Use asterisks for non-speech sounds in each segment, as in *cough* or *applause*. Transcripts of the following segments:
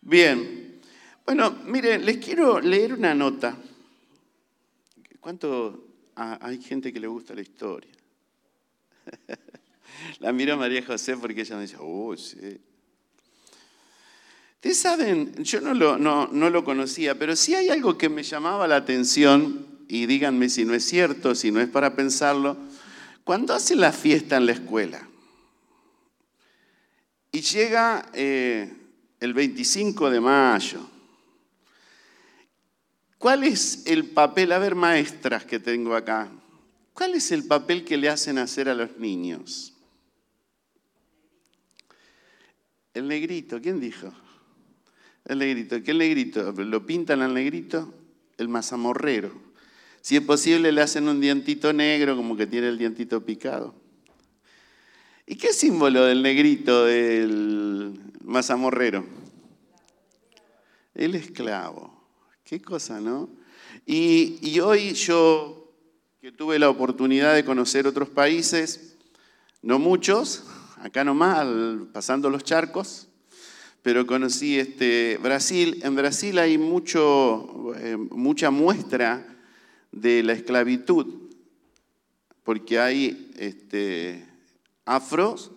Bien. Bueno, miren, les quiero leer una nota. ¿Cuánto hay gente que le gusta la historia? *laughs* La miro a María José porque ella me dice, oh, sí. Ustedes saben, yo no lo, no, no lo conocía, pero sí hay algo que me llamaba la atención, y díganme si no es cierto, si no es para pensarlo, cuando hacen la fiesta en la escuela y llega eh, el 25 de mayo, ¿cuál es el papel? A ver, maestras que tengo acá, ¿cuál es el papel que le hacen hacer a los niños? El negrito, ¿quién dijo? El negrito, ¿qué negrito? ¿Lo pintan al negrito? El mazamorrero. Si es posible, le hacen un dientito negro, como que tiene el dientito picado. ¿Y qué símbolo del negrito, del mazamorrero? El esclavo. Qué cosa, ¿no? Y, y hoy yo, que tuve la oportunidad de conocer otros países, no muchos, acá nomás, pasando los charcos, pero conocí este Brasil. En Brasil hay mucho, eh, mucha muestra de la esclavitud, porque hay este, afros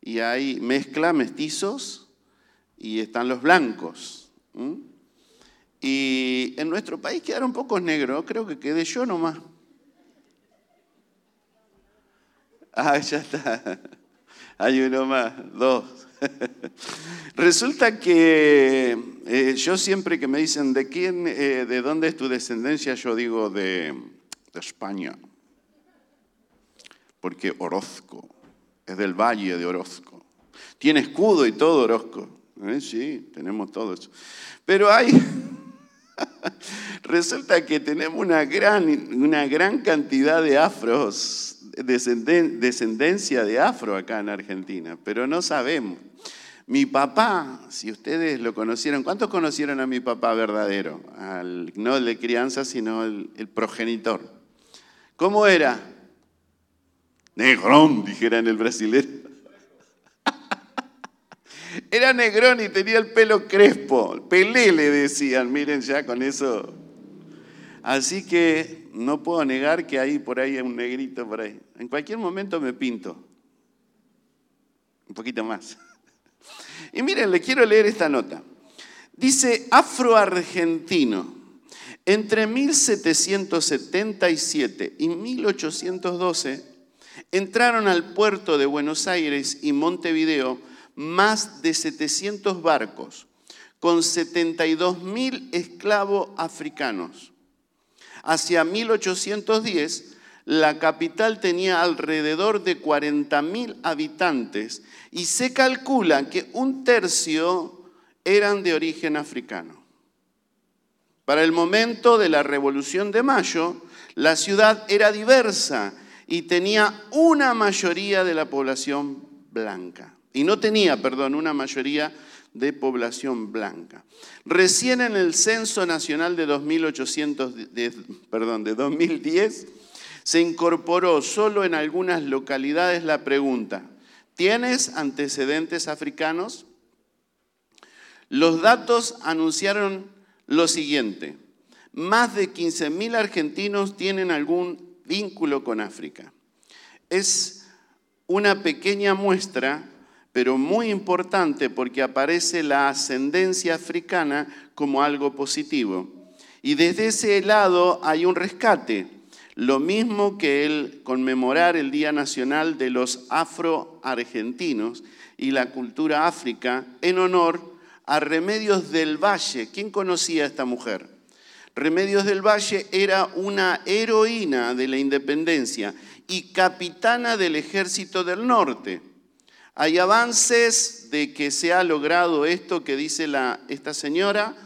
y hay mezcla, mestizos, y están los blancos. Y en nuestro país quedaron pocos negros, creo que quedé yo nomás. Ah, ya está. Hay uno más, dos. Resulta que eh, yo siempre que me dicen de quién, eh, de dónde es tu descendencia, yo digo de, España. Porque Orozco es del valle de Orozco. Tiene escudo y todo Orozco. ¿Eh? Sí, tenemos todo eso. Pero hay, *laughs* resulta que tenemos una gran, una gran cantidad de afros descendencia de afro acá en Argentina, pero no sabemos. Mi papá, si ustedes lo conocieron, ¿cuántos conocieron a mi papá verdadero? no el de crianza, sino el, progenitor. ¿Cómo era? Negrón, dijera en el brasileño. Era negrón y tenía el pelo crespo. Pelé le decían, miren ya con eso. Así que no puedo negar que hay por ahí un negrito por ahí. En cualquier momento me pinto. Un poquito más. Y miren, le quiero leer esta nota. Dice afroargentino. Entre 1777 y 1812 entraron al puerto de Buenos Aires y Montevideo más de 700 barcos con 72 mil esclavos africanos Hacia 1810, la capital tenía alrededor de 40.000 habitantes y se calcula que un tercio eran de origen africano. Para el momento de la Revolución de Mayo, la ciudad era diversa y tenía una mayoría de la población blanca. Y no tenía, perdón, una mayoría de población blanca. Recién en el Censo Nacional de, 2800, perdón, de 2010 se incorporó solo en algunas localidades la pregunta, ¿tienes antecedentes africanos? Los datos anunciaron lo siguiente, más de 15.000 argentinos tienen algún vínculo con África. Es una pequeña muestra pero muy importante porque aparece la ascendencia africana como algo positivo. Y desde ese lado hay un rescate, lo mismo que el conmemorar el Día Nacional de los Afro-Argentinos y la cultura áfrica en honor a Remedios del Valle. ¿Quién conocía a esta mujer? Remedios del Valle era una heroína de la independencia y capitana del ejército del norte. Hay avances de que se ha logrado esto que dice esta señora,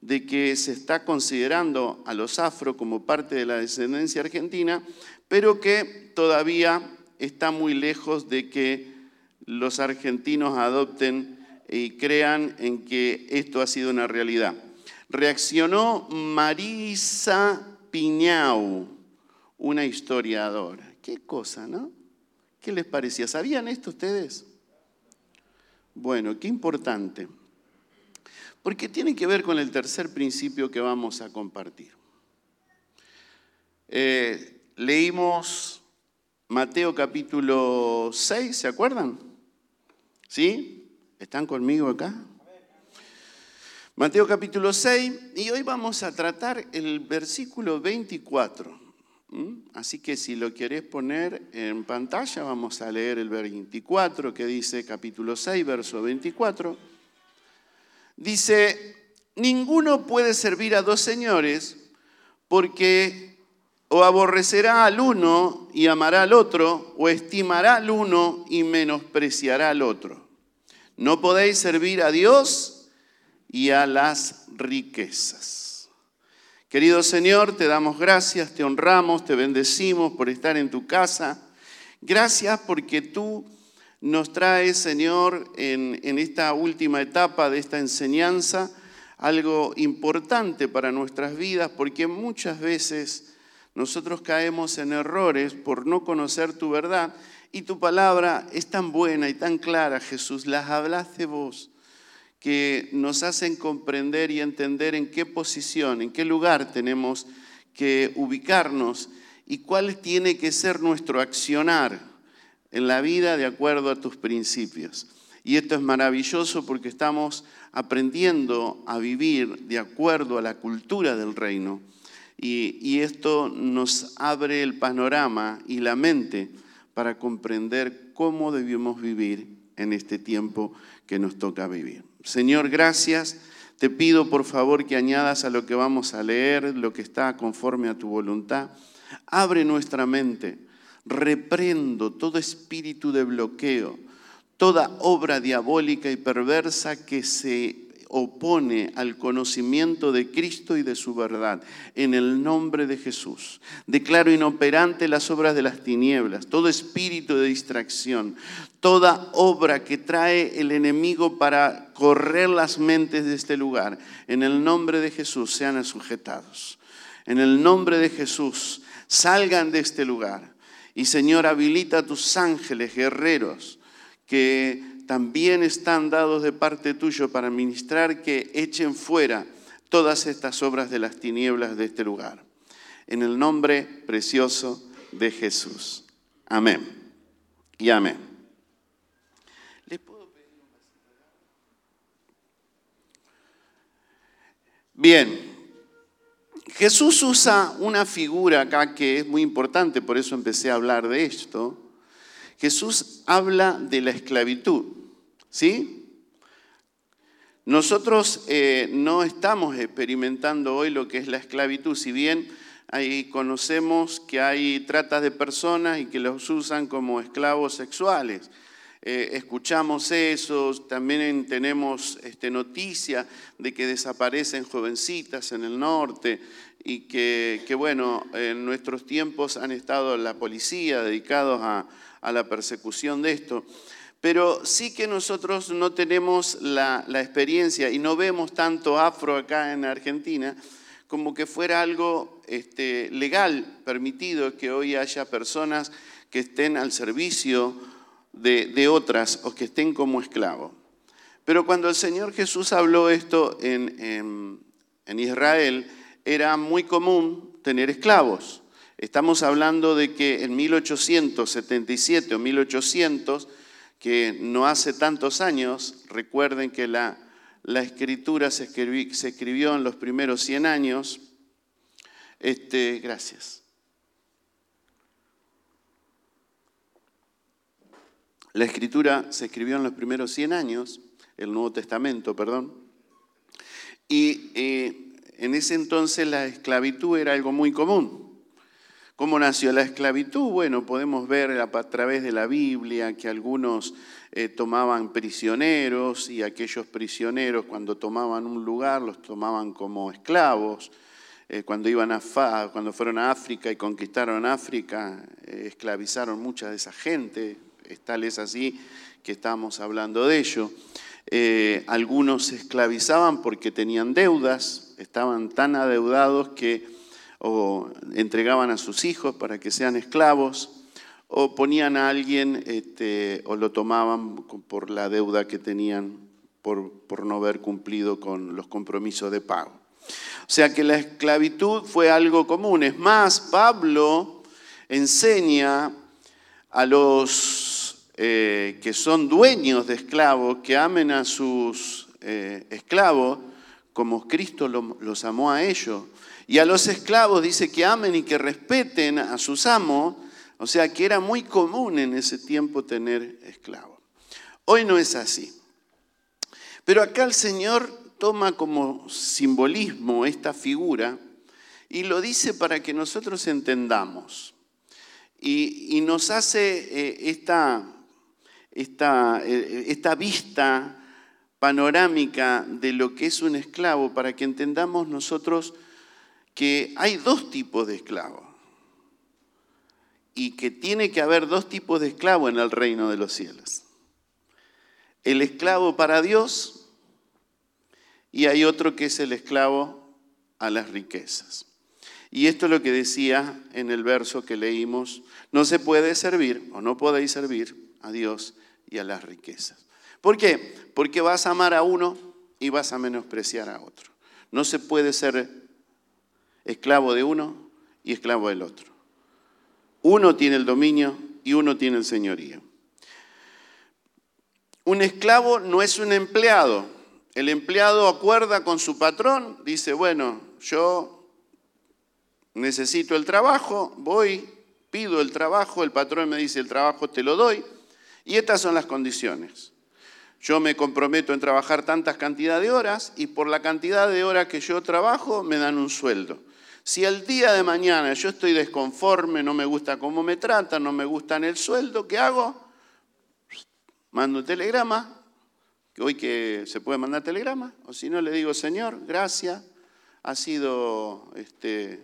de que se está considerando a los afro como parte de la descendencia argentina, pero que todavía está muy lejos de que los argentinos adopten y crean en que esto ha sido una realidad. Reaccionó Marisa Piñau, una historiadora. Qué cosa, ¿no? ¿Qué les parecía? ¿Sabían esto ustedes? Bueno, qué importante. porque tiene que ver con el tercer principio que vamos a compartir. Eh, leímos Mateo capítulo 6, ¿se acuerdan? ¿Sí? ¿Están conmigo acá? Mateo capítulo 6, y hoy vamos a tratar el versículo 24. Así que si lo querés poner en pantalla, vamos a leer el 24 que dice capítulo 6, verso 24. Dice, ninguno puede servir a dos señores porque o aborrecerá al uno y amará al otro, o estimará al uno y menospreciará al otro. No podéis servir a Dios y a las riquezas. Querido Señor, te damos gracias, te honramos, te bendecimos por estar en tu casa. Gracias porque tú nos trae, Señor, en, esta última etapa de esta enseñanza, algo importante para nuestras vidas, porque muchas veces nosotros caemos en errores por no conocer tu verdad y tu palabra es tan buena y tan clara, Jesús, las hablas de vos, que nos hacen comprender y entender en qué posición, en qué lugar tenemos que ubicarnos y cuál tiene que ser nuestro accionar en la vida de acuerdo a tus principios. Y esto es maravilloso porque estamos aprendiendo a vivir de acuerdo a la cultura del reino. Y, esto nos abre el panorama y la mente para comprender cómo debemos vivir en este tiempo que nos toca vivir. Señor, gracias. Te pido por favor que añadas a lo que vamos a leer, lo que está conforme a tu voluntad. Abre nuestra mente reprendo todo espíritu de bloqueo, toda obra diabólica y perversa que se opone al conocimiento de Cristo y de su verdad. En el nombre de Jesús. Declaro inoperante las obras de las tinieblas, todo espíritu de distracción, toda obra que trae el enemigo para correr las mentes de este lugar. En el nombre de Jesús sean sujetados. En el nombre de Jesús salgan de este lugar y Señor, habilita a tus ángeles guerreros que también están dados de parte tuyo para ministrar que echen fuera todas estas obras de las tinieblas de este lugar. En el nombre precioso de Jesús. Amén. Y amén. Bien, Jesús usa una figura acá que es muy importante, por eso empecé a hablar de esto. Jesús habla de la esclavitud, ¿sí? Nosotros eh, no estamos experimentando hoy lo que es la esclavitud, si bien ahí conocemos que hay tratas de personas y que los usan como esclavos sexuales. Eh, escuchamos eso, también tenemos este, noticia de que desaparecen jovencitas en el norte y que, bueno, en nuestros tiempos han estado la policía dedicados a, la persecución de esto. Pero sí que nosotros no tenemos la, experiencia y no vemos tanto afro acá en Argentina como que fuera algo este, legal, permitido que hoy haya personas que estén al servicio de, otras o que estén como esclavos. Pero cuando el Señor Jesús habló esto en, en Israel, era muy común tener esclavos. Estamos hablando de que en 1877 o 1800, que no hace tantos años, recuerden que la, la escritura se, se, escribió en los primeros 100 años. Este, gracias. La escritura se escribió en los primeros 100 años, el Nuevo Testamento, perdón, y eh, en ese entonces la esclavitud era algo muy común. ¿Cómo nació la esclavitud? Bueno, podemos ver a través de la Biblia que algunos eh, tomaban prisioneros y aquellos prisioneros cuando tomaban un lugar los tomaban como esclavos. Eh, cuando, iban a cuando fueron a África y conquistaron África, esclavizaron mucha de esa gente, tal es así que estamos hablando de ello. Eh, algunos se esclavizaban porque tenían deudas, estaban tan adeudados que o entregaban a sus hijos para que sean esclavos, o ponían a alguien este, o lo tomaban por la deuda que tenían por, por no haber cumplido con los compromisos de pago. O sea que la esclavitud fue algo común. Es más, Pablo enseña a los eh, que son dueños de esclavos que amen a sus eh, esclavos como Cristo los amó a ellos. Y a los esclavos dice que amen y que respeten a sus amos. O sea que era muy común en ese tiempo tener esclavos. Hoy no es así. Pero acá el Señor toma como simbolismo esta figura y lo dice para que nosotros entendamos. Y, nos hace eh, eh, esta vista panorámica de lo que es un esclavo para que entendamos nosotros que hay dos tipos de esclavos y que tiene que haber dos tipos de esclavos en el reino de los cielos. El esclavo para Dios y hay otro que es el esclavo a las riquezas. Y esto es lo que decía en el verso que leímos, no se puede servir o no podéis servir a Dios y a las riquezas. ¿Por qué? Porque vas a amar a uno y vas a menospreciar a otro. No se puede ser esclavo de uno y esclavo del otro. Uno tiene el dominio y uno tiene el señorío. Un esclavo no es un empleado. El empleado acuerda con su patrón, dice, bueno, yo necesito el trabajo, voy, pido el trabajo, el patrón me dice el trabajo te lo doy, y estas son las condiciones. Yo me comprometo en trabajar tantas cantidades de horas y por la cantidad de horas que yo trabajo me dan un sueldo. Si el día de mañana yo estoy desconforme, no me gusta cómo me tratan, no me gusta el sueldo, ¿qué hago? Mando un telegrama, que hoy que se puede mandar telegrama, o si no le digo, Señor, gracias, ha sido este,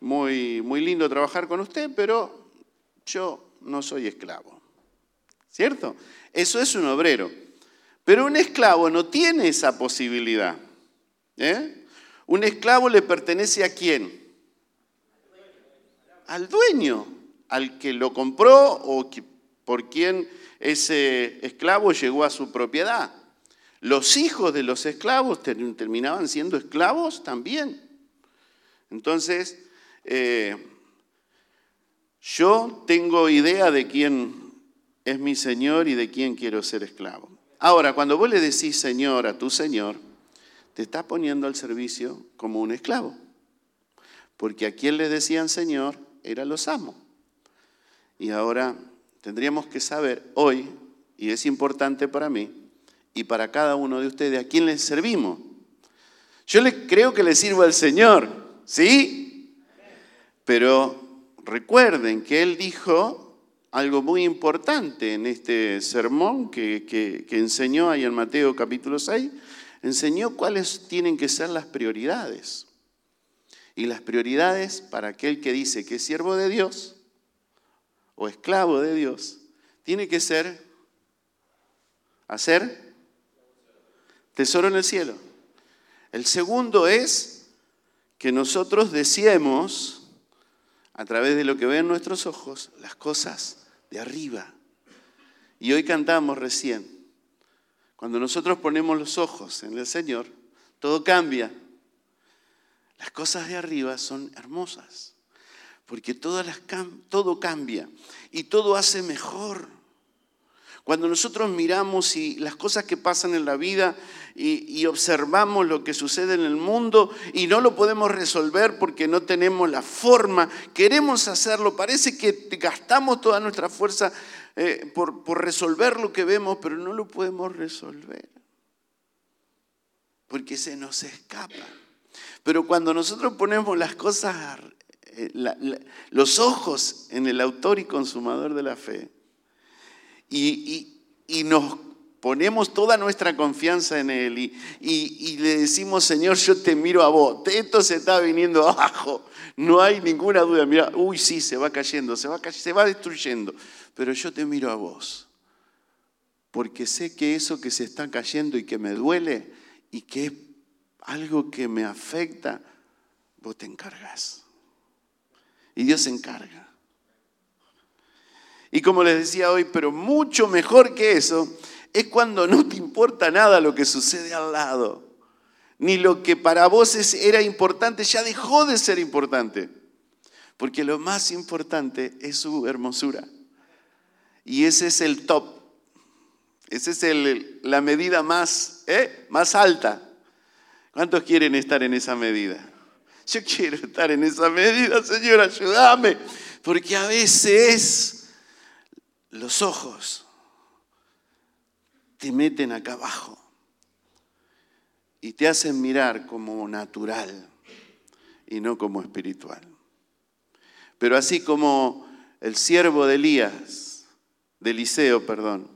muy, muy lindo trabajar con usted, pero yo no soy esclavo. ¿Cierto? Eso es un obrero. Pero un esclavo no tiene esa posibilidad. ¿eh? Un esclavo le pertenece a quién? Al dueño, al que lo compró o por quien ese esclavo llegó a su propiedad. Los hijos de los esclavos terminaban siendo esclavos también. Entonces, eh, yo tengo idea de quién es mi Señor y de quién quiero ser esclavo. Ahora, cuando vos le decís Señor a tu Señor, te estás poniendo al servicio como un esclavo. Porque a quien le decían Señor era los amos. Y ahora tendríamos que saber hoy, y es importante para mí y para cada uno de ustedes, a quién le servimos. Yo le, creo que le sirvo al Señor, ¿sí? Pero recuerden que él dijo algo muy importante en este sermón que, enseñó ahí en Mateo capítulo 6. Enseñó cuáles tienen que ser las prioridades. Y las prioridades para aquel que dice que es siervo de Dios o esclavo de Dios, tiene que ser hacer tesoro en el cielo. El segundo es que nosotros deseemos a través de lo que ven nuestros ojos, las cosas de arriba. Y hoy cantamos recién. Cuando nosotros ponemos los ojos en el Señor, todo cambia. Las cosas de arriba son hermosas, porque todas las, todo cambia y todo hace mejor. Cuando nosotros miramos y las cosas que pasan en la vida y, observamos lo que sucede en el mundo y no lo podemos resolver porque no tenemos la forma, queremos hacerlo, parece que gastamos toda nuestra fuerza eh, por, resolver lo que vemos, pero no lo podemos resolver porque se nos escapa. Pero cuando nosotros ponemos las cosas, eh, los ojos en el autor y consumador de la fe, y, nos ponemos toda nuestra confianza en Él y, le decimos, Señor, yo te miro a vos, esto se está viniendo *laughs* abajo, no hay ninguna duda, mira, uy, sí, se va cayendo, se va, se va destruyendo, pero yo te miro a vos, porque sé que eso que se está cayendo y que me duele y que es algo que me afecta, vos te encargas. Y Dios se encarga. Y como les decía hoy, pero mucho mejor que eso, es cuando no te importa nada lo que sucede al lado. Ni lo que para vos era importante ya dejó de ser importante. Porque lo más importante es su hermosura. Y ese es el top. Esa es la medida más, ¿eh? más alta. ¿Cuántos quieren estar en esa medida? Yo quiero estar en esa medida, Señor, ayúdame. Porque a veces los ojos te meten acá abajo y te hacen mirar como natural y no como espiritual. Pero así como el siervo de Elías, de Eliseo, perdón,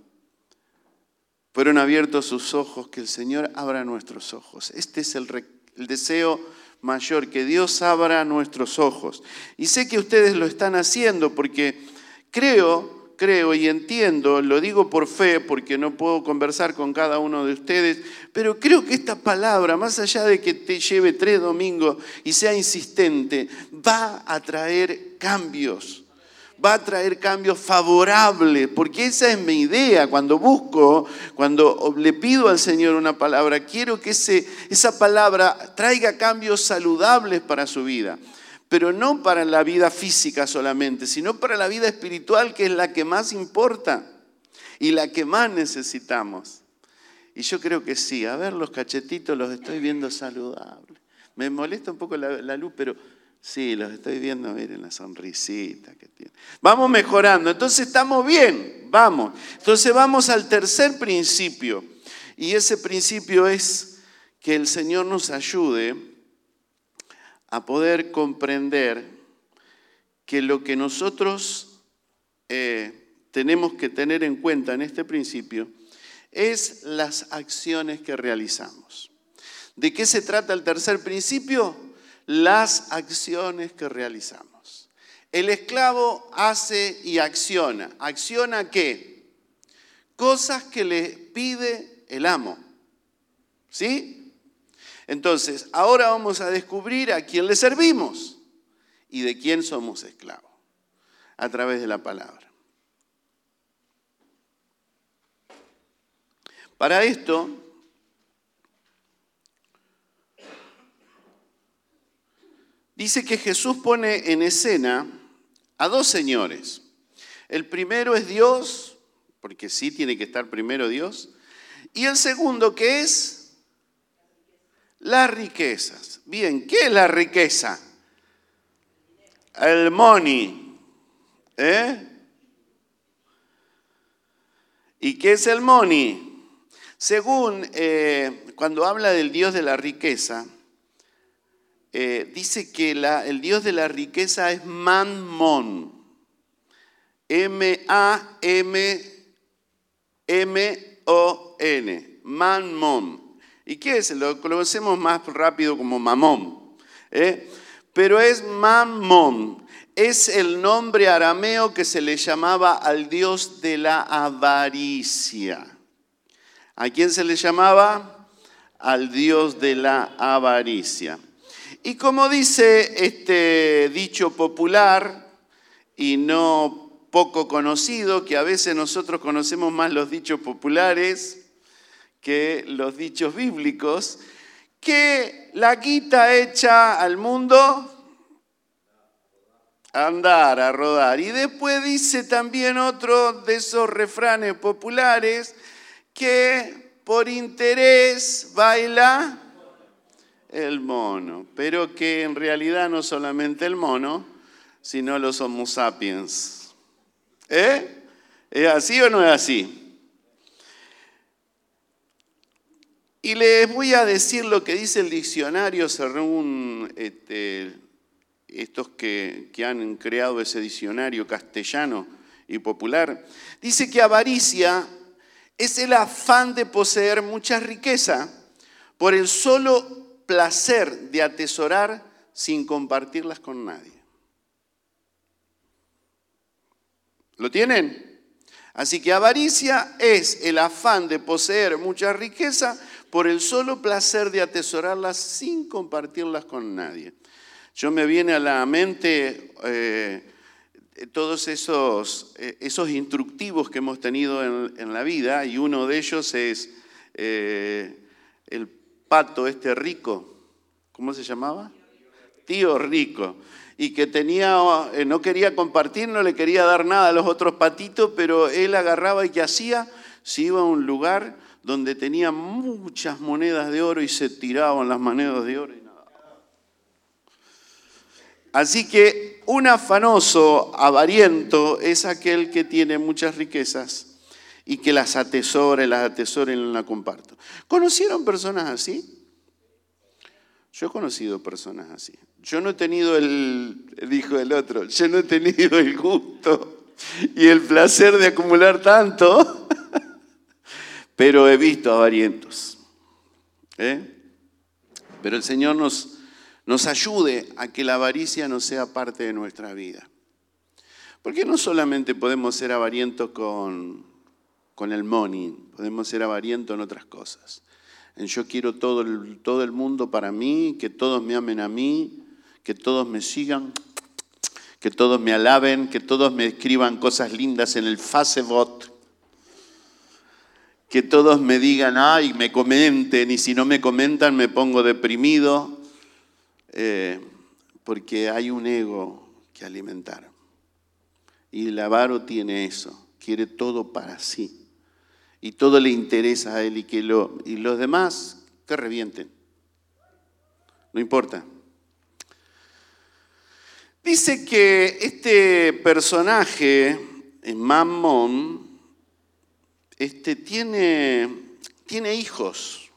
fueron abiertos sus ojos, que el Señor abra nuestros ojos. Este es el, el deseo mayor, que Dios abra nuestros ojos. Y sé que ustedes lo están haciendo porque creo, creo y entiendo, lo digo por fe porque no puedo conversar con cada uno de ustedes, pero creo que esta palabra, más allá de que te lleve tres domingos y sea insistente, va a traer cambios va a traer cambios favorables, porque esa es mi idea. Cuando busco, cuando le pido al Señor una palabra, quiero que ese, esa palabra traiga cambios saludables para su vida, pero no para la vida física solamente, sino para la vida espiritual, que es la que más importa y la que más necesitamos. Y yo creo que sí, a ver los cachetitos los estoy viendo saludables. Me molesta un poco la, luz, pero Sí, los estoy viendo, miren la sonrisita que tiene. Vamos mejorando, entonces estamos bien, vamos. Entonces vamos al tercer principio. Y ese principio es que el Señor nos ayude a poder comprender que lo que nosotros eh, tenemos que tener en cuenta en este principio es las acciones que realizamos. ¿De qué se trata el tercer principio? las acciones que realizamos. El esclavo hace y acciona. ¿Acciona qué? Cosas que le pide el amo. ¿Sí? Entonces, ahora vamos a descubrir a quién le servimos y de quién somos esclavos a través de la palabra. Para esto, dice que Jesús pone en escena a dos señores. El primero es Dios, porque sí tiene que estar primero Dios, y el segundo que es las riquezas. Bien, ¿qué es la riqueza? El money. ¿eh? ¿Y qué es el money? Según eh, cuando habla del Dios de la riqueza, eh, dice que el Dios de la riqueza es Manmon. M-A-M-M-O-N. Manmon. ¿Y qué es? Lo conocemos más rápido como Mamón. ¿eh? Pero es Manmon. Es el nombre arameo que se le llamaba al Dios de la avaricia. ¿A quién se le llamaba? Al Dios de la avaricia. Y como dice este dicho popular y no poco conocido, que a veces nosotros conocemos más los dichos populares que los dichos bíblicos, que la guita hecha al mundo a andar, a rodar. Y después dice también otro de esos refranes populares que por interés baila el mono, pero que en realidad no solamente el mono, sino los homo sapiens. ¿Eh? ¿Es así o no es así? Y les voy a decir lo que dice el diccionario según este, estos que, que han creado ese diccionario castellano y popular. Dice que avaricia es el afán de poseer mucha riqueza por el solo placer de atesorar sin compartirlas con nadie. ¿Lo tienen? Así que avaricia es el afán de poseer mucha riqueza por el solo placer de atesorarlas sin compartirlas con nadie. Yo me viene a la mente eh, eh, todos esos, eh, esos instructivos que hemos tenido en, la vida y uno de ellos es el pato este rico, ¿cómo se llamaba? Tío rico. Y que tenía, no quería compartir, no le quería dar nada a los otros patitos, pero él agarraba y ¿qué hacía? Se iba a un lugar donde tenía muchas monedas de oro y se tiraban las monedas de oro. Así que un afanoso, avariento, es aquel que tiene muchas riquezas y que las atesora y las atesora y no las comparto. ¿Conocieron personas así? Yo he conocido personas así. Yo no he tenido el, dijo el otro, yo no he tenido el gusto y el placer de acumular tanto, *laughs* pero he visto avarientos. ¿eh? Pero el Señor nos, nos ayude a que la avaricia no sea parte de nuestra vida. Porque no solamente podemos ser avarientos con, con el money, podemos ser avarientos en otras cosas. Yo quiero todo el, todo el mundo para mí, que todos me amen a mí, que todos me sigan, que todos me alaben, que todos me escriban cosas lindas en el Facebook, que todos me digan, ay, me comenten, y si no me comentan me pongo deprimido. Eh, porque hay un ego que alimentar. Y el avaro tiene eso, quiere todo para sí. Y todo le interesa a él y, que lo, y los demás que revienten. No importa. Dice que este personaje, Mammon, este, tiene, hijos.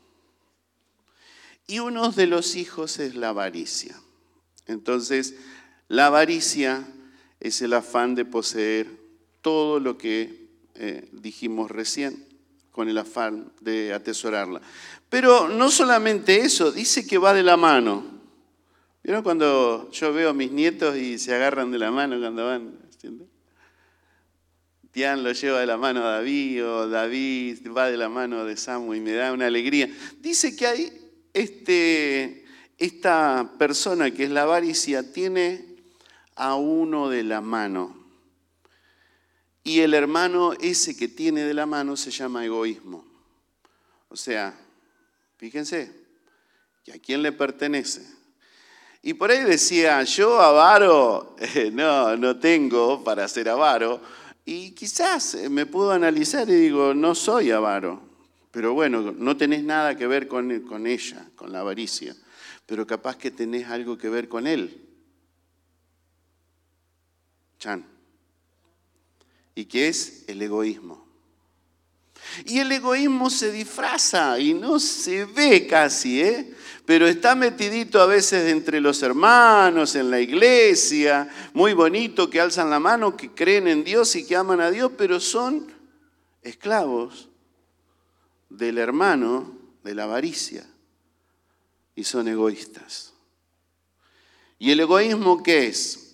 Y uno de los hijos es la avaricia. Entonces, la avaricia es el afán de poseer todo lo que eh, dijimos recién, con el afán de atesorarla. Pero no solamente eso, dice que va de la mano. ¿Vieron cuando yo veo a mis nietos y se agarran de la mano cuando van? Tian lo lleva de la mano a David o David va de la mano de Samu y me da una alegría. Dice que hay este, esta persona que es la avaricia tiene a uno de la mano. Y el hermano ese que tiene de la mano se llama egoísmo. O sea, fíjense, ¿y a quién le pertenece? Y por ahí decía, yo avaro, *laughs* no, no tengo para ser avaro. Y quizás me puedo analizar y digo, no soy avaro. Pero bueno, no tenés nada que ver con, ella, con la avaricia, pero capaz que tenés algo que ver con él. Chan. ¿Y qué es? El egoísmo. Y el egoísmo se disfraza y no se ve casi, ¿eh? pero está metidito a veces entre los hermanos, en la iglesia, muy bonito que alzan la mano, que creen en Dios y que aman a Dios, pero son esclavos del hermano de la avaricia y son egoístas. ¿Y el egoísmo qué es?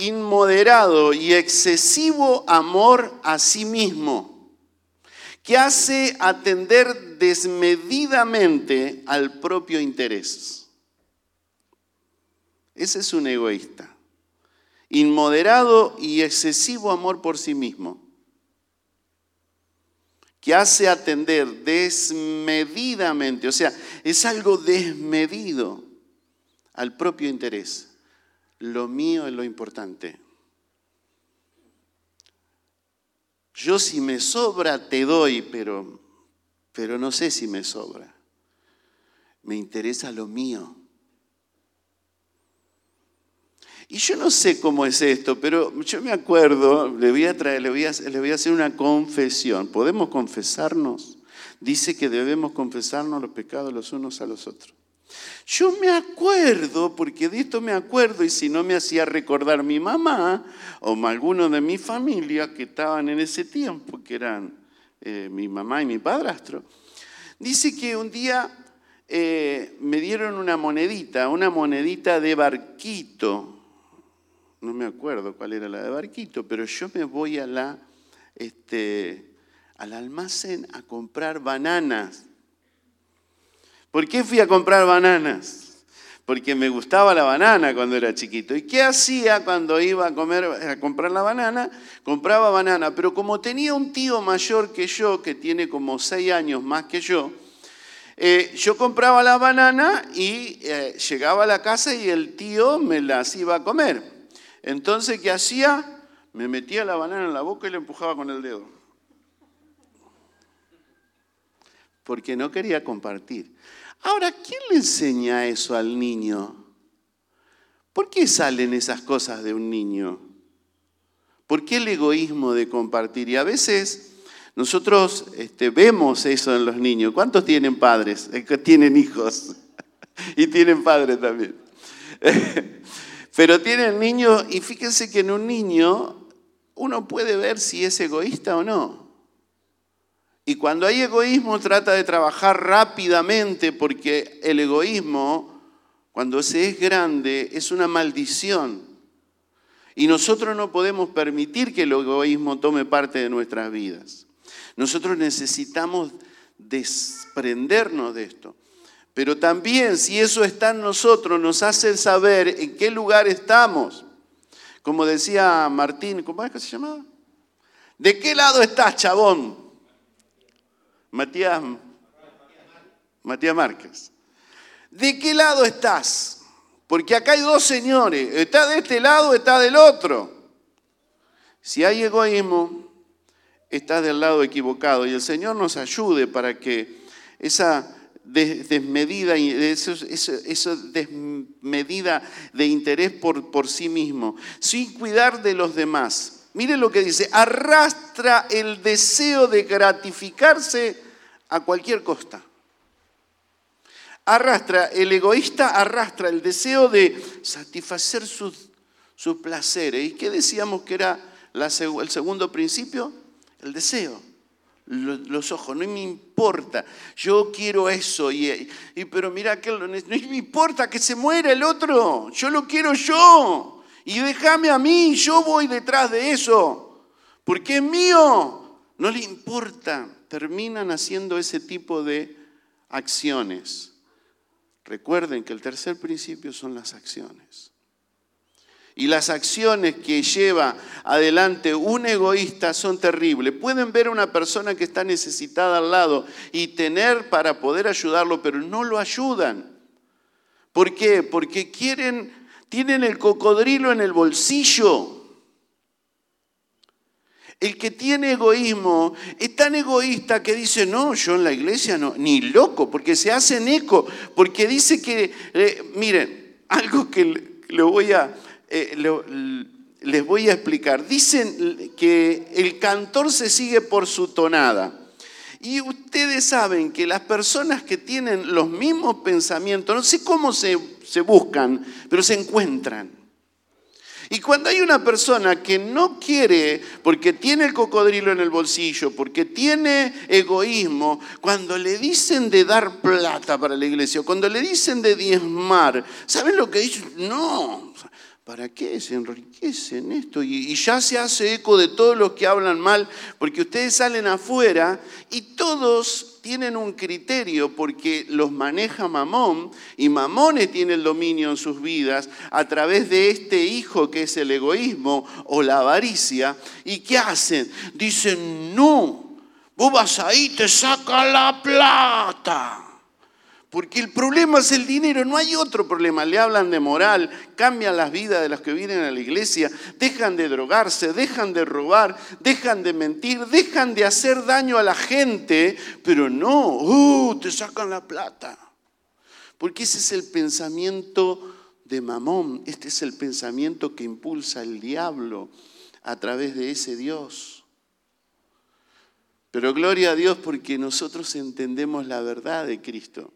Inmoderado y excesivo amor a sí mismo, que hace atender desmedidamente al propio interés. Ese es un egoísta. Inmoderado y excesivo amor por sí mismo que hace atender desmedidamente, o sea, es algo desmedido al propio interés. Lo mío es lo importante. Yo si me sobra te doy, pero, pero no sé si me sobra. Me interesa lo mío. Y yo no sé cómo es esto, pero yo me acuerdo, le voy a, traer, le voy a, le voy a hacer una confesión. ¿Podemos confesarnos? Dice que debemos confesarnos los pecados los unos a los otros. Yo me acuerdo, porque de esto me acuerdo, y si no me hacía recordar mi mamá o alguno de mi familia que estaban en ese tiempo, que eran eh, mi mamá y mi padrastro, dice que un día eh, me dieron una monedita, una monedita de barquito, no me acuerdo cuál era la de Barquito, pero yo me voy a la, este, al almacén a comprar bananas. ¿Por qué fui a comprar bananas? porque me gustaba la banana cuando era chiquito. ¿Y qué hacía cuando iba a, comer, a comprar la banana? Compraba banana, pero como tenía un tío mayor que yo, que tiene como seis años más que yo, eh, yo compraba la banana y eh, llegaba a la casa y el tío me las iba a comer. Entonces, ¿qué hacía? Me metía la banana en la boca y le empujaba con el dedo. Porque no quería compartir. Ahora, ¿quién le enseña eso al niño? ¿Por qué salen esas cosas de un niño? ¿Por qué el egoísmo de compartir? Y a veces nosotros este, vemos eso en los niños. ¿Cuántos tienen padres? *laughs* Tienen hijos *laughs* y tienen padres también. *laughs* Pero tienen niños y fíjense que en un niño uno puede ver si es egoísta o no. Y cuando hay egoísmo trata de trabajar rápidamente porque el egoísmo, cuando se es grande, es una maldición. Y nosotros no podemos permitir que el egoísmo tome parte de nuestras vidas. Nosotros necesitamos desprendernos de esto. Pero también si eso está en nosotros, nos hace saber en qué lugar estamos. Como decía Martín, ¿cómo es que se llamaba? ¿De qué lado estás, chabón? Matías, Matías Márquez. ¿De qué lado estás? Porque acá hay dos señores, está de este lado, está del otro. Si hay egoísmo, está del lado equivocado y el Señor nos ayude para que esa desmedida, esa desmedida de interés por, por sí mismo, sin cuidar de los demás, Mire lo que dice, arrastra el deseo de gratificarse a cualquier costa. Arrastra, el egoísta arrastra el deseo de satisfacer sus, sus placeres. ¿Y qué decíamos que era el segundo principio? El deseo. Los, ojos, no me importa, yo quiero eso, y, pero mira, que no me importa que se muera el otro, yo lo quiero yo y déjame a mí, yo voy detrás de eso, porque es mío. No le importa, terminan haciendo ese tipo de acciones. Recuerden que el tercer principio son las acciones. Y las acciones que lleva adelante un egoísta son terribles. Pueden ver a una persona que está necesitada al lado y tener para poder ayudarlo, pero no lo ayudan. ¿Por qué? Porque quieren tienen el cocodrilo en el bolsillo. El que tiene egoísmo es tan egoísta que dice, no, yo en la iglesia no, ni loco, porque se hacen eco, porque dice que, eh, miren, algo que voy a, eh, les voy a explicar. Dicen que el cantor se sigue por su tonada. Y ustedes saben que las personas que tienen los mismos pensamientos, no sé cómo se, se buscan, pero se encuentran. Y cuando hay una persona que no quiere, porque tiene el cocodrilo en el bolsillo, porque tiene egoísmo, cuando le dicen de dar plata para la iglesia, cuando le dicen de diezmar, ¿saben lo que dicen? No, ¿Para qué se enriquecen esto? Y, ya se hace eco de todos los que hablan mal, porque ustedes salen afuera y todos tienen un criterio porque los maneja Mamón y Mamones tiene el dominio en sus vidas a través de este hijo que es el egoísmo o la avaricia. ¿Y qué hacen? Dicen, no, vos vas ahí, te saca la plata. Porque el problema es el dinero, no hay otro problema. Le hablan de moral, cambian las vidas de los que vienen a la iglesia, dejan de drogarse, dejan de robar, dejan de mentir, dejan de hacer daño a la gente, pero no, uh, te sacan la plata. Porque ese es el pensamiento de Mamón, este es el pensamiento que impulsa el diablo a través de ese Dios. Pero gloria a Dios porque nosotros entendemos la verdad de Cristo.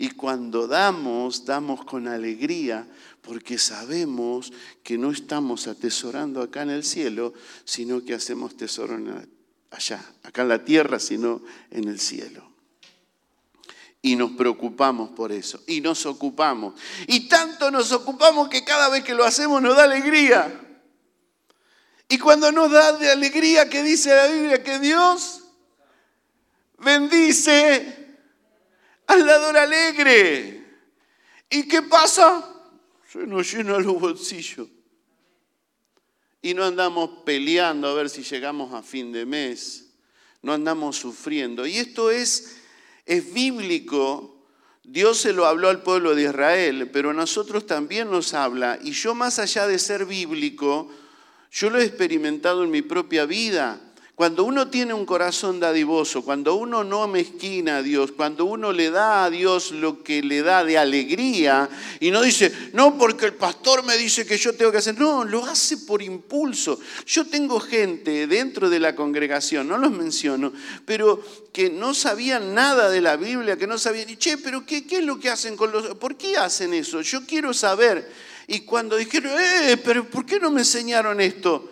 Y cuando damos, damos con alegría, porque sabemos que no estamos atesorando acá en el cielo, sino que hacemos tesoro allá, acá en la tierra, sino en el cielo. Y nos preocupamos por eso, y nos ocupamos. Y tanto nos ocupamos que cada vez que lo hacemos nos da alegría. Y cuando nos da de alegría, que dice la Biblia? Que Dios bendice al alegre. ¿Y qué pasa? Se nos llena los bolsillos. Y no andamos peleando a ver si llegamos a fin de mes. No andamos sufriendo. Y esto es, es bíblico. Dios se lo habló al pueblo de Israel, pero a nosotros también nos habla. Y yo más allá de ser bíblico, yo lo he experimentado en mi propia vida. Cuando uno tiene un corazón dadivoso, cuando uno no mezquina a Dios, cuando uno le da a Dios lo que le da de alegría y no dice, no, porque el pastor me dice que yo tengo que hacer, no, lo hace por impulso. Yo tengo gente dentro de la congregación, no los menciono, pero que no sabían nada de la Biblia, que no sabían, y che, pero ¿qué, qué es lo que hacen con los... ¿Por qué hacen eso? Yo quiero saber. Y cuando dijeron, eh, pero ¿por qué no me enseñaron esto?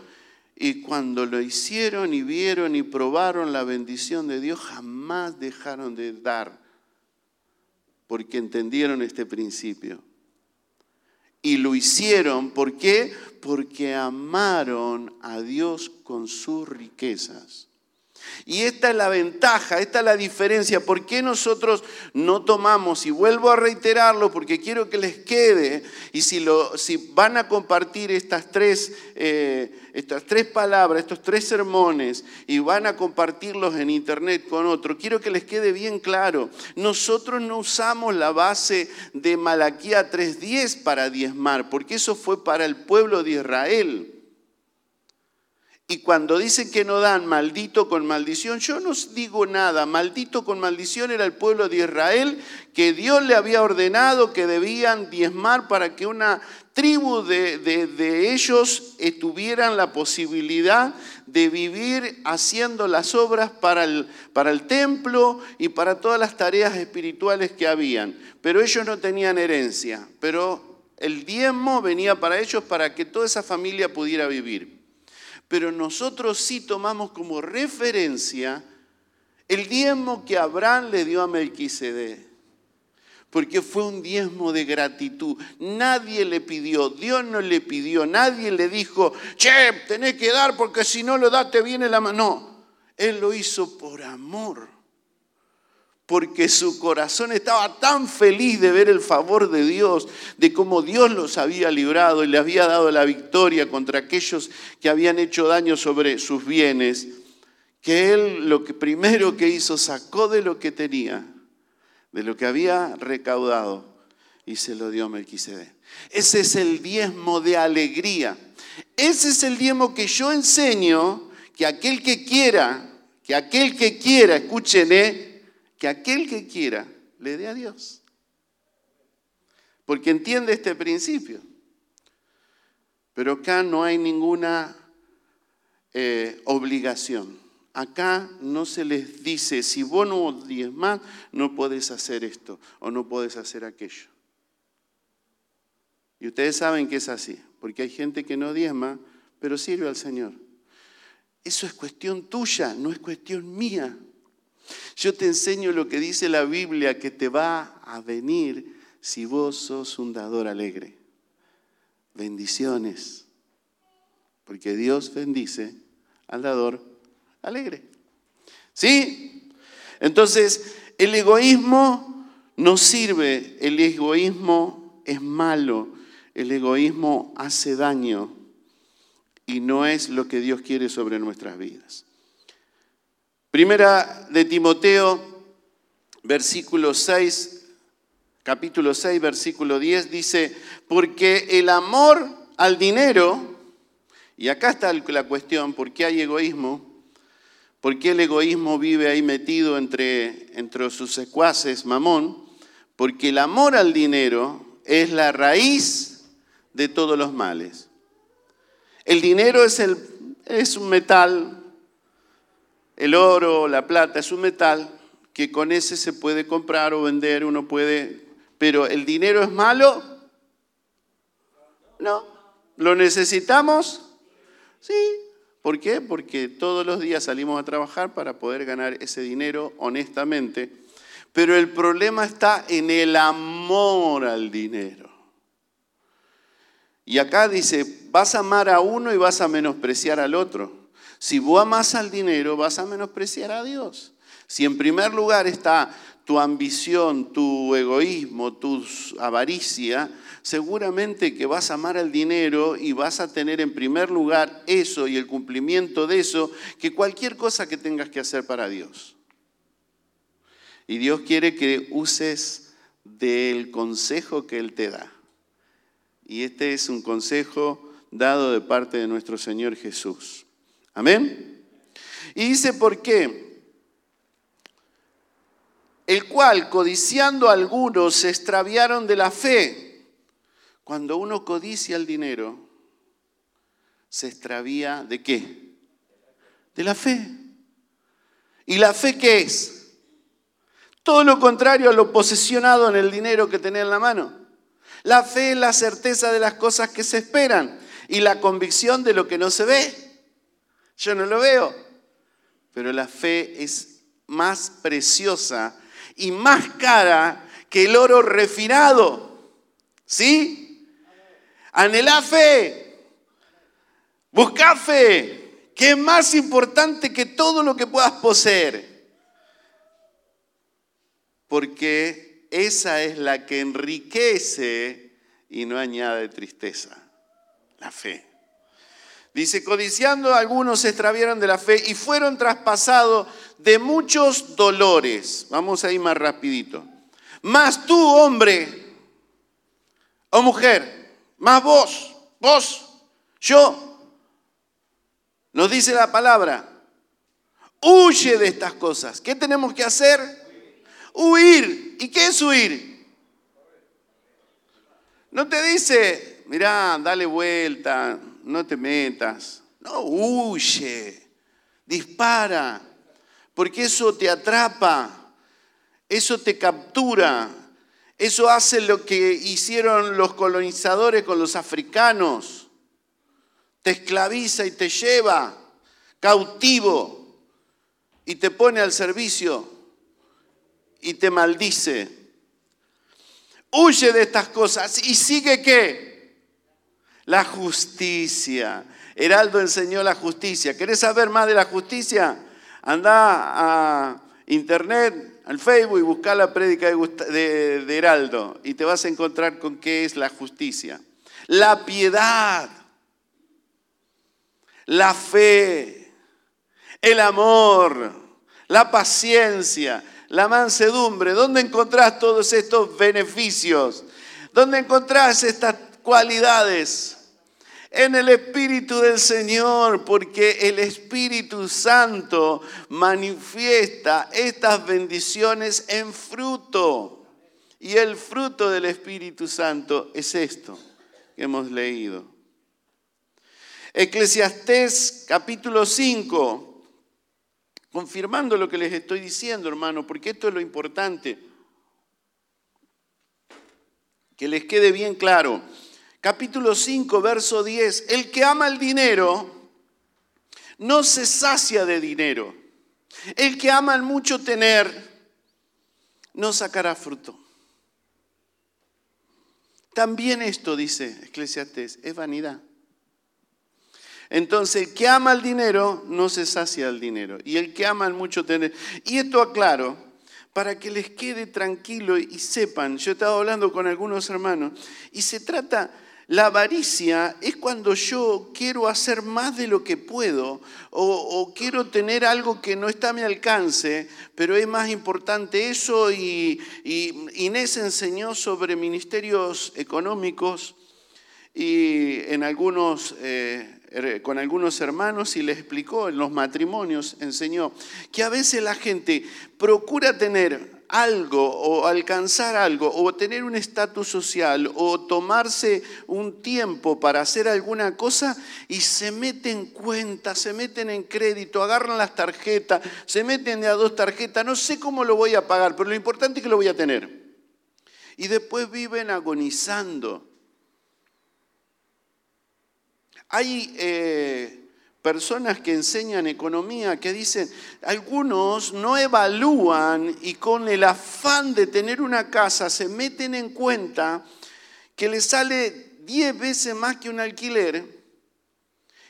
Y cuando lo hicieron y vieron y probaron la bendición de Dios, jamás dejaron de dar, porque entendieron este principio. Y lo hicieron, ¿por qué? Porque amaron a Dios con sus riquezas. Y esta es la ventaja, esta es la diferencia. ¿Por qué nosotros no tomamos? Y vuelvo a reiterarlo porque quiero que les quede. Y si, lo, si van a compartir estas tres, eh, estas tres palabras, estos tres sermones, y van a compartirlos en internet con otro, quiero que les quede bien claro. Nosotros no usamos la base de Malaquía 3.10 para diezmar, porque eso fue para el pueblo de Israel. Y cuando dicen que no dan maldito con maldición, yo no digo nada. Maldito con maldición era el pueblo de Israel que Dios le había ordenado que debían diezmar para que una tribu de, de, ellos tuvieran la posibilidad de vivir haciendo las obras para el, para el templo y para todas las tareas espirituales que habían. Pero ellos no tenían herencia, pero el diezmo venía para ellos para que toda esa familia pudiera vivir pero nosotros sí tomamos como referencia el diezmo que Abraham le dio a Melquisede. Porque fue un diezmo de gratitud. Nadie le pidió, Dios no le pidió, nadie le dijo, che, tenés que dar porque si no lo das te viene la mano. No, Él lo hizo por amor porque su corazón estaba tan feliz de ver el favor de Dios, de cómo Dios los había librado y le había dado la victoria contra aquellos que habían hecho daño sobre sus bienes, que él lo que primero que hizo sacó de lo que tenía, de lo que había recaudado y se lo dio a Melquisedec. Ese es el diezmo de alegría. Ese es el diezmo que yo enseño que aquel que quiera, que aquel que quiera, escuchen, ¿eh? Que aquel que quiera le dé a Dios. Porque entiende este principio. Pero acá no hay ninguna eh, obligación. Acá no se les dice, si vos no más, no puedes hacer esto o no puedes hacer aquello. Y ustedes saben que es así, porque hay gente que no diezma, pero sirve al Señor. Eso es cuestión tuya, no es cuestión mía. Yo te enseño lo que dice la Biblia que te va a venir si vos sos un dador alegre. Bendiciones. Porque Dios bendice al dador alegre. ¿Sí? Entonces, el egoísmo no sirve, el egoísmo es malo, el egoísmo hace daño y no es lo que Dios quiere sobre nuestras vidas. Primera de Timoteo, versículo 6, capítulo 6, versículo 10, dice, porque el amor al dinero, y acá está la cuestión, ¿por qué hay egoísmo? ¿Por qué el egoísmo vive ahí metido entre, entre sus secuaces, mamón? Porque el amor al dinero es la raíz de todos los males. El dinero es, el, es un metal el oro, la plata es un metal que con ese se puede comprar o vender, uno puede, pero el dinero es malo? No. ¿Lo necesitamos? Sí. ¿Por qué? Porque todos los días salimos a trabajar para poder ganar ese dinero honestamente. Pero el problema está en el amor al dinero. Y acá dice, vas a amar a uno y vas a menospreciar al otro. Si vos amas al dinero, vas a menospreciar a Dios. Si en primer lugar está tu ambición, tu egoísmo, tu avaricia, seguramente que vas a amar al dinero y vas a tener en primer lugar eso y el cumplimiento de eso que cualquier cosa que tengas que hacer para Dios. Y Dios quiere que uses del consejo que Él te da. Y este es un consejo dado de parte de nuestro Señor Jesús. Amén. Y dice, ¿por qué? el cual, codiciando a algunos, se extraviaron de la fe. Cuando uno codicia el dinero, se extravía de qué? De la fe. ¿Y la fe qué es? Todo lo contrario a lo posesionado en el dinero que tenés en la mano. La fe es la certeza de las cosas que se esperan y la convicción de lo que no se ve. Yo no lo veo, pero la fe es más preciosa y más cara que el oro refinado. ¿Sí? Anhelá fe, busca fe, que es más importante que todo lo que puedas poseer. Porque esa es la que enriquece y no añade tristeza, la fe. Dice, codiciando algunos se extravieron de la fe y fueron traspasados de muchos dolores. Vamos a ir más rapidito. Más tú, hombre o mujer, más vos, vos, yo, nos dice la palabra, huye de estas cosas. ¿Qué tenemos que hacer? Huir. ¿Y qué es huir? No te dice, mirá, dale vuelta, no te metas. No, huye, dispara, porque eso te atrapa, eso te captura, eso hace lo que hicieron los colonizadores con los africanos. Te esclaviza y te lleva cautivo y te pone al servicio y te maldice. Huye de estas cosas y sigue qué? La justicia. Heraldo enseñó la justicia. ¿Querés saber más de la justicia? Anda a internet, al Facebook y busca la prédica de, de Heraldo y te vas a encontrar con qué es la justicia. La piedad, la fe, el amor, la paciencia, la mansedumbre. ¿Dónde encontrás todos estos beneficios? ¿Dónde encontrás estas cualidades? En el Espíritu del Señor, porque el Espíritu Santo manifiesta estas bendiciones en fruto. Y el fruto del Espíritu Santo es esto que hemos leído. Eclesiastés capítulo 5, confirmando lo que les estoy diciendo, hermano, porque esto es lo importante, que les quede bien claro capítulo 5, verso 10, el que ama el dinero no se sacia de dinero. El que ama el mucho tener no sacará fruto. También esto, dice Eclesiastés, es vanidad. Entonces, el que ama el dinero no se sacia del dinero. Y el que ama el mucho tener. Y esto aclaro para que les quede tranquilo y sepan. Yo estaba hablando con algunos hermanos y se trata la avaricia es cuando yo quiero hacer más de lo que puedo o, quiero tener algo que no está a mi alcance, pero es más importante eso y, Inés enseñó sobre ministerios económicos y en algunos, eh, con algunos hermanos y les explicó en los matrimonios, enseñó que a veces la gente procura tener algo o alcanzar algo o tener un estatus social o tomarse un tiempo para hacer alguna cosa y se meten en cuenta, se meten en crédito, agarran las tarjetas, se meten a dos tarjetas, no sé cómo lo voy a pagar, pero lo importante es que lo voy a tener. Y después viven agonizando. Hay eh, personas que enseñan economía que dicen, algunos no evalúan y con el afán de tener una casa se meten en cuenta que les sale 10 veces más que un alquiler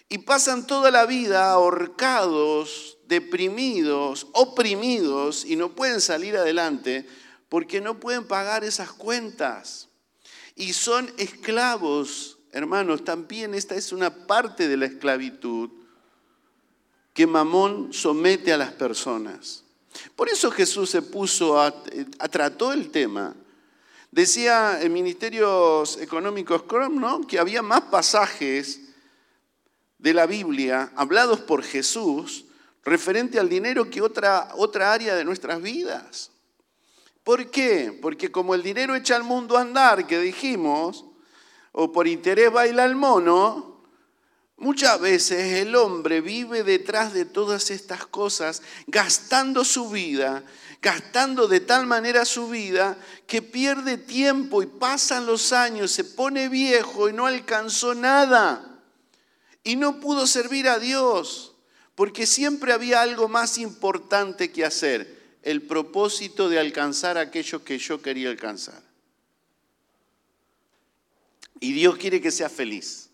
y pasan toda la vida ahorcados, deprimidos, oprimidos y no pueden salir adelante porque no pueden pagar esas cuentas. Y son esclavos, hermanos, también esta es una parte de la esclavitud que Mamón somete a las personas. Por eso Jesús se puso a, trató el tema. Decía en Ministerios Económicos Crom, ¿no? que había más pasajes de la Biblia hablados por Jesús referente al dinero que otra, otra área de nuestras vidas. ¿Por qué? Porque como el dinero echa al mundo a andar, que dijimos, o por interés baila el mono, Muchas veces el hombre vive detrás de todas estas cosas, gastando su vida, gastando de tal manera su vida que pierde tiempo y pasan los años, se pone viejo y no alcanzó nada. Y no pudo servir a Dios, porque siempre había algo más importante que hacer, el propósito de alcanzar aquello que yo quería alcanzar. Y Dios quiere que sea feliz.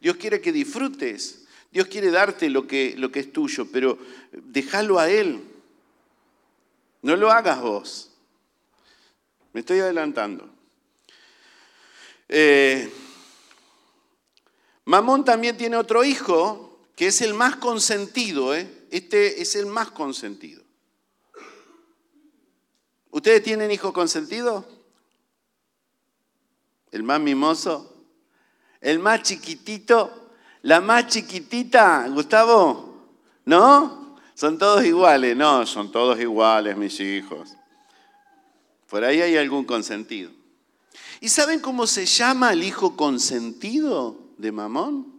Dios quiere que disfrutes. Dios quiere darte lo que, lo que es tuyo, pero déjalo a Él. No lo hagas vos. Me estoy adelantando. Eh, Mamón también tiene otro hijo que es el más consentido. ¿eh? Este es el más consentido. ¿Ustedes tienen hijo consentido? ¿El más mimoso? El más chiquitito, la más chiquitita, Gustavo, ¿no? Son todos iguales, no, son todos iguales mis hijos. Por ahí hay algún consentido. ¿Y saben cómo se llama el hijo consentido de Mamón?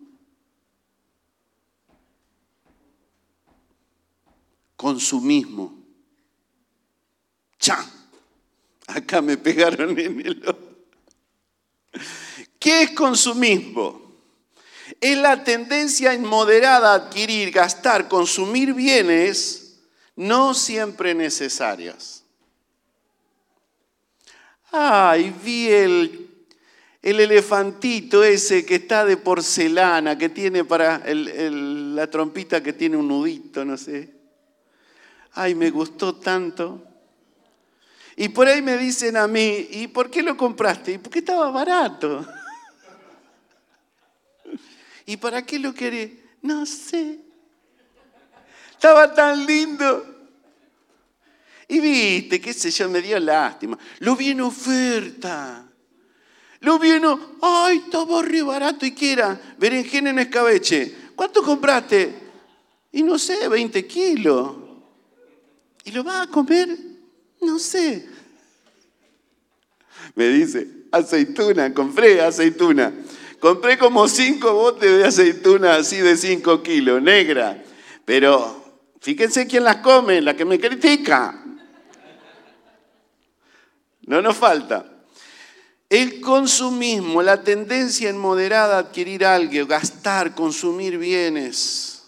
Consumismo. ¡Cha! Acá me pegaron en el ojo. ¿Qué es consumismo? Es la tendencia inmoderada a adquirir, gastar, consumir bienes no siempre necesarios. Ay, vi el, elefantito ese que está de porcelana, que tiene para la trompita que tiene un nudito, no sé. Ay, me gustó tanto. Y por ahí me dicen a mí, ¿y por qué lo compraste? ¿Y por qué estaba barato? ¿Y para qué lo querés? No sé. Estaba tan lindo. Y viste, qué sé yo, me dio lástima. Lo vi en oferta. Lo vi en... ¡Ay, estaba re barato! ¿Y qué era? Berenjena en escabeche. ¿Cuánto compraste? Y no sé, 20 kilos. ¿Y lo vas a comer? No sé. Me dice, aceituna, compré aceituna. Compré como cinco botes de aceituna así de cinco kilos, negra. Pero fíjense quién las come, la que me critica. No nos falta. El consumismo, la tendencia inmoderada a adquirir algo, gastar, consumir bienes,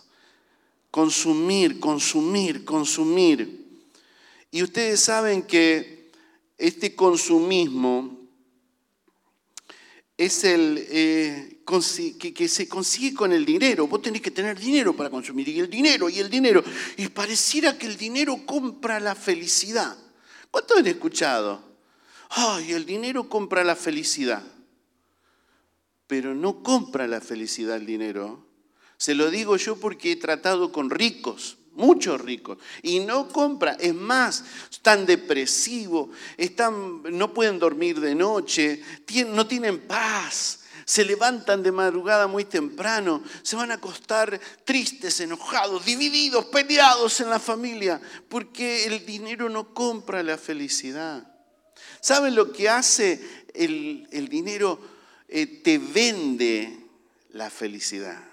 consumir, consumir, consumir. Y ustedes saben que este consumismo es el eh, que, se consigue con el dinero. Vos tenés que tener dinero para consumir, y el dinero, y el dinero. Y pareciera que el dinero compra la felicidad. ¿Cuántos han escuchado? Ay, el dinero compra la felicidad. Pero no compra la felicidad el dinero. Se lo digo yo porque he tratado con ricos, muchos ricos, y no compra. Es más, están depresivos, están, no pueden dormir de noche, no tienen paz, se levantan de madrugada muy temprano, se van a acostar tristes, enojados, divididos, peleados en la familia, porque el dinero no compra la felicidad. ¿Saben lo que hace el, dinero? Eh, te vende la felicidad.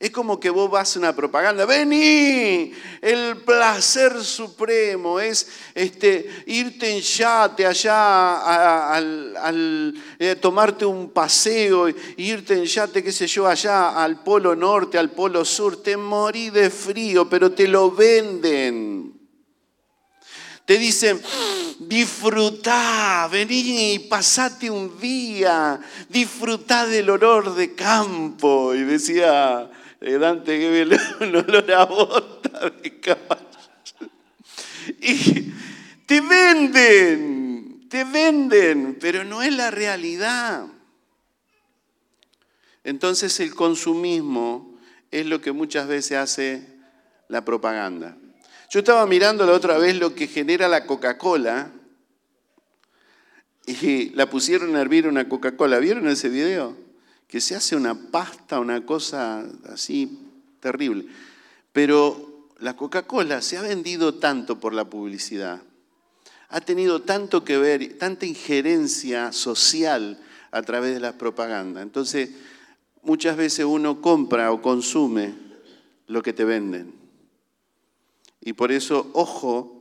Es como que vos vas a una propaganda, vení, el placer supremo es este, irte en yate allá, al, eh, tomarte un paseo, irte en yate, qué sé yo, allá al polo norte, al polo sur, te morí de frío, pero te lo venden. Te dicen, disfrutá, vení, pasate un día, disfrutá del olor de campo. Y decía Dante que *laughs* un olor a bota de caballo. Y te venden, te venden, pero no es la realidad. Entonces el consumismo es lo que muchas veces hace la propaganda. Yo estaba mirando la otra vez lo que genera la Coca-Cola y la pusieron a hervir una Coca-Cola. ¿Vieron ese video? Que se hace una pasta, una cosa así terrible. Pero la Coca-Cola se ha vendido tanto por la publicidad, ha tenido tanto que ver, tanta injerencia social a través de la propaganda. Entonces, muchas veces uno compra o consume lo que te venden. Y por eso, ojo,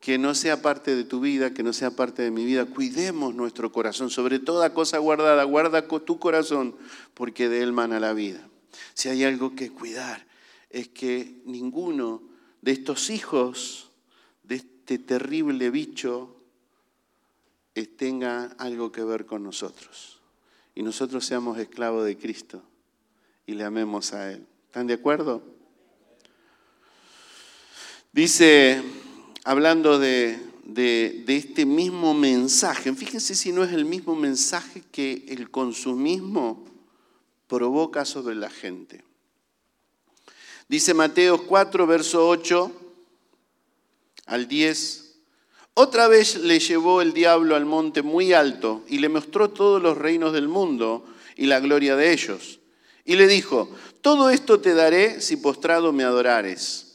que no sea parte de tu vida, que no sea parte de mi vida. Cuidemos nuestro corazón, sobre toda cosa guardada, guarda tu corazón, porque de él mana la vida. Si hay algo que cuidar, es que ninguno de estos hijos de este terrible bicho tenga algo que ver con nosotros. Y nosotros seamos esclavos de Cristo y le amemos a Él. ¿Están de acuerdo? Dice, hablando de, de, este mismo mensaje, fíjense si no es el mismo mensaje que el consumismo provoca sobre la gente. Dice Mateo 4, verso 8 al 10. Otra vez le llevó el diablo al monte muy alto y le mostró todos los reinos del mundo y la gloria de ellos. Y le dijo, todo esto te daré si postrado me adorares.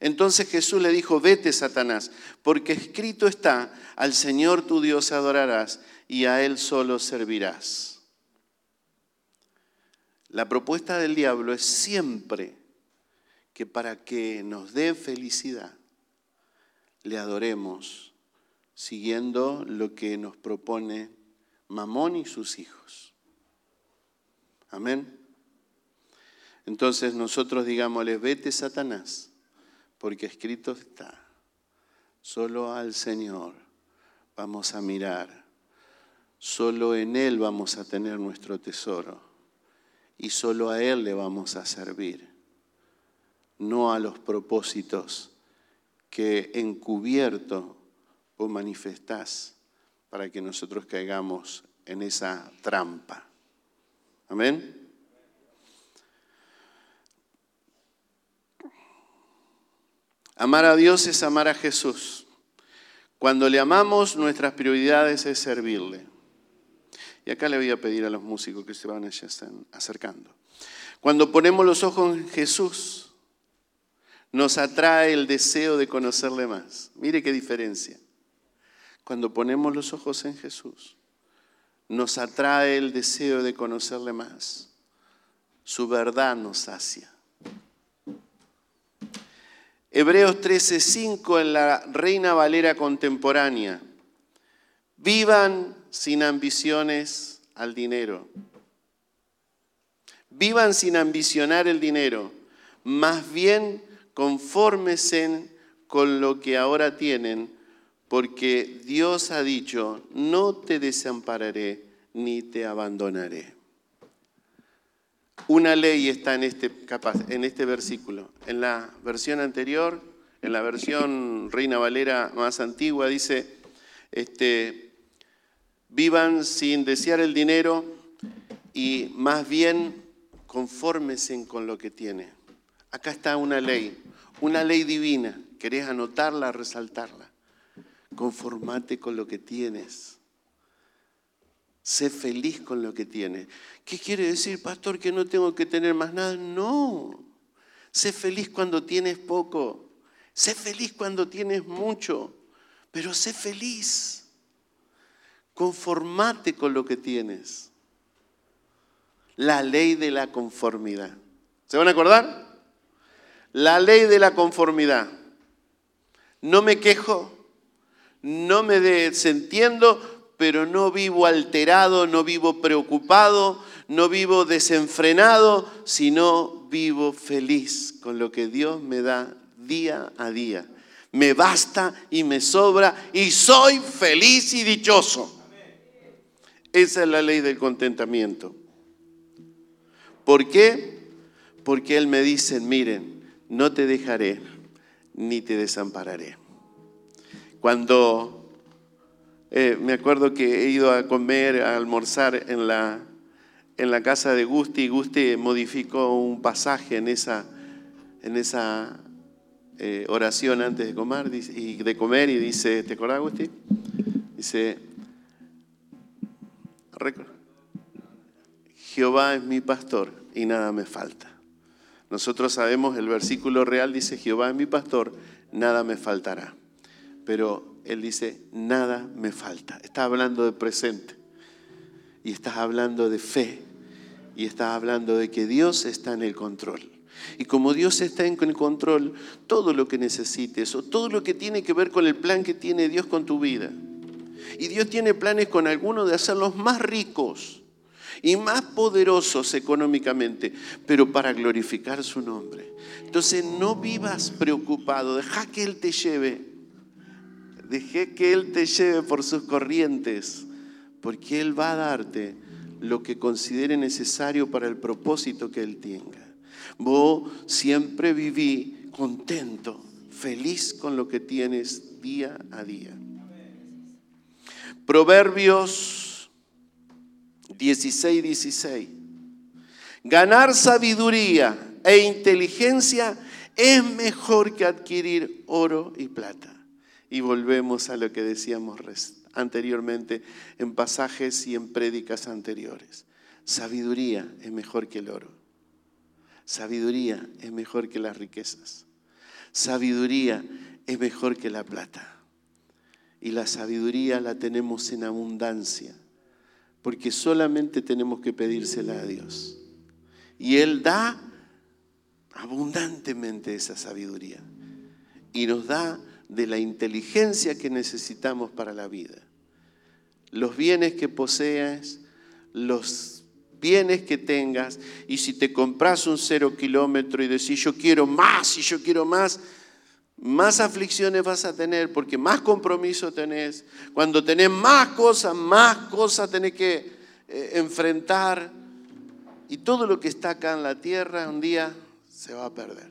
Entonces Jesús le dijo, vete Satanás, porque escrito está, al Señor tu Dios adorarás y a Él solo servirás. La propuesta del diablo es siempre que para que nos dé felicidad, le adoremos siguiendo lo que nos propone Mamón y sus hijos. Amén. Entonces nosotros digámosle, vete Satanás, porque escrito está, solo al Señor vamos a mirar, solo en Él vamos a tener nuestro tesoro y solo a Él le vamos a servir, no a los propósitos que encubierto o manifestás para que nosotros caigamos en esa trampa. Amén. Amar a Dios es amar a Jesús. Cuando le amamos, nuestras prioridades es servirle. Y acá le voy a pedir a los músicos que se van ya están acercando. Cuando ponemos los ojos en Jesús, nos atrae el deseo de conocerle más. Mire qué diferencia. Cuando ponemos los ojos en Jesús, nos atrae el deseo de conocerle más. Su verdad nos sacia. Hebreos 13:5 en la Reina Valera contemporánea. Vivan sin ambiciones al dinero. Vivan sin ambicionar el dinero. Más bien confórmense con lo que ahora tienen, porque Dios ha dicho, no te desampararé ni te abandonaré. Una ley está en este, en este versículo. En la versión anterior, en la versión Reina Valera más antigua, dice, este, vivan sin desear el dinero y más bien confórmense con lo que tiene. Acá está una ley, una ley divina. ¿Querés anotarla, resaltarla? Conformate con lo que tienes. Sé feliz con lo que tienes. ¿Qué quiere decir, pastor, que no tengo que tener más nada? No. Sé feliz cuando tienes poco. Sé feliz cuando tienes mucho. Pero sé feliz. Conformate con lo que tienes. La ley de la conformidad. ¿Se van a acordar? La ley de la conformidad. No me quejo, no me desentiendo, pero no vivo alterado, no vivo preocupado, no vivo desenfrenado, sino vivo feliz con lo que Dios me da día a día. Me basta y me sobra y soy feliz y dichoso. Esa es la ley del contentamiento. ¿Por qué? Porque Él me dice, miren, no te dejaré ni te desampararé. Cuando eh, me acuerdo que he ido a comer, a almorzar en la, en la casa de Gusti, Gusti modificó un pasaje en esa, en esa eh, oración antes de comer, y de comer y dice, ¿te acordás Gusti? Dice, Jehová es mi pastor y nada me falta. Nosotros sabemos, el versículo real dice, Jehová es mi pastor, nada me faltará. Pero él dice, nada me falta. Está hablando de presente. Y estás hablando de fe. Y estás hablando de que Dios está en el control. Y como Dios está en el control, todo lo que necesites o todo lo que tiene que ver con el plan que tiene Dios con tu vida. Y Dios tiene planes con algunos de hacerlos más ricos y más poderosos económicamente, pero para glorificar su nombre. Entonces no vivas preocupado, deja que Él te lleve, deje que Él te lleve por sus corrientes, porque Él va a darte lo que considere necesario para el propósito que Él tenga. Vos siempre viví contento, feliz con lo que tienes día a día. Proverbios 16, 16. Ganar sabiduría e inteligencia es mejor que adquirir oro y plata. Y volvemos a lo que decíamos anteriormente en pasajes y en prédicas anteriores. Sabiduría es mejor que el oro. Sabiduría es mejor que las riquezas. Sabiduría es mejor que la plata. Y la sabiduría la tenemos en abundancia, porque solamente tenemos que pedírsela a Dios. Y Él da abundantemente esa sabiduría. Y nos da de la inteligencia que necesitamos para la vida. Los bienes que poseas, los bienes que tengas, y si te compras un cero kilómetro y decís yo quiero más y yo quiero más, más aflicciones vas a tener porque más compromiso tenés. Cuando tenés más cosas, más cosas tenés que eh, enfrentar. Y todo lo que está acá en la tierra un día se va a perder.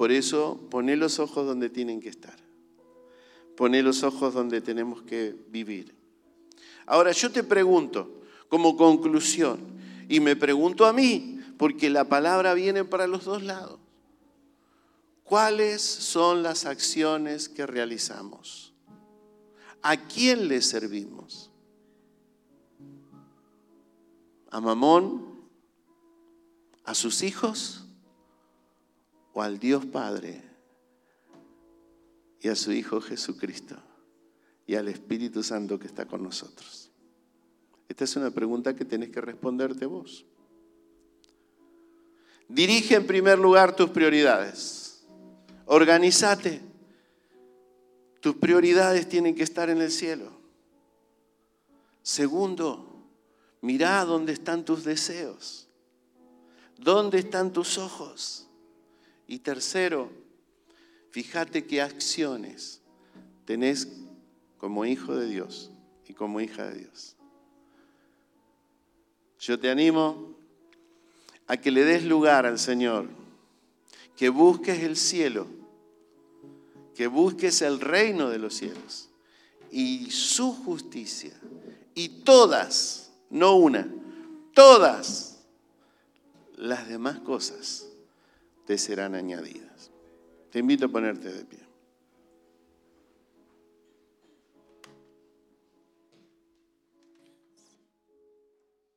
Por eso poné los ojos donde tienen que estar. Poné los ojos donde tenemos que vivir. Ahora yo te pregunto, como conclusión. Y me pregunto a mí, porque la palabra viene para los dos lados. ¿Cuáles son las acciones que realizamos? ¿A quién le servimos? ¿A Mamón? ¿A sus hijos? ¿O al Dios Padre? Y a su Hijo Jesucristo? Y al Espíritu Santo que está con nosotros. Esta es una pregunta que tienes que responderte vos. Dirige en primer lugar tus prioridades. Organízate. Tus prioridades tienen que estar en el cielo. Segundo, mira dónde están tus deseos. ¿Dónde están tus ojos? Y tercero, fíjate qué acciones tenés como hijo de Dios y como hija de Dios. Yo te animo a que le des lugar al Señor, que busques el cielo, que busques el reino de los cielos y su justicia. Y todas, no una, todas las demás cosas te serán añadidas. Te invito a ponerte de pie.